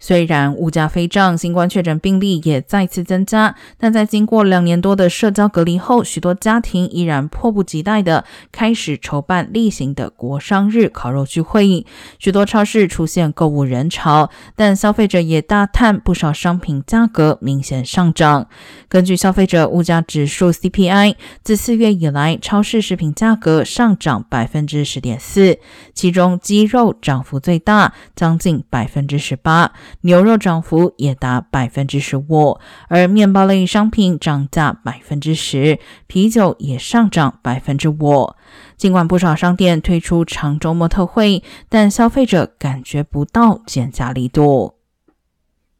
虽然物价飞涨，新冠确诊病例也再次增加，但在经过两年多的社交隔离后，许多家庭依然迫不及待地开始筹办例行的国商日烤肉聚会。许多超市出现购物人潮，但消费者也大叹不少商品价格明显上涨。根据消费者物价指数 CPI，自四月以来，超市食品价格上涨百分之十点四，其中鸡肉涨幅最大，将近百分之十八。牛肉涨幅也达百分之十五，而面包类商品涨价百分之十，啤酒也上涨百分之五。尽管不少商店推出长周末特惠，但消费者感觉不到减价力度。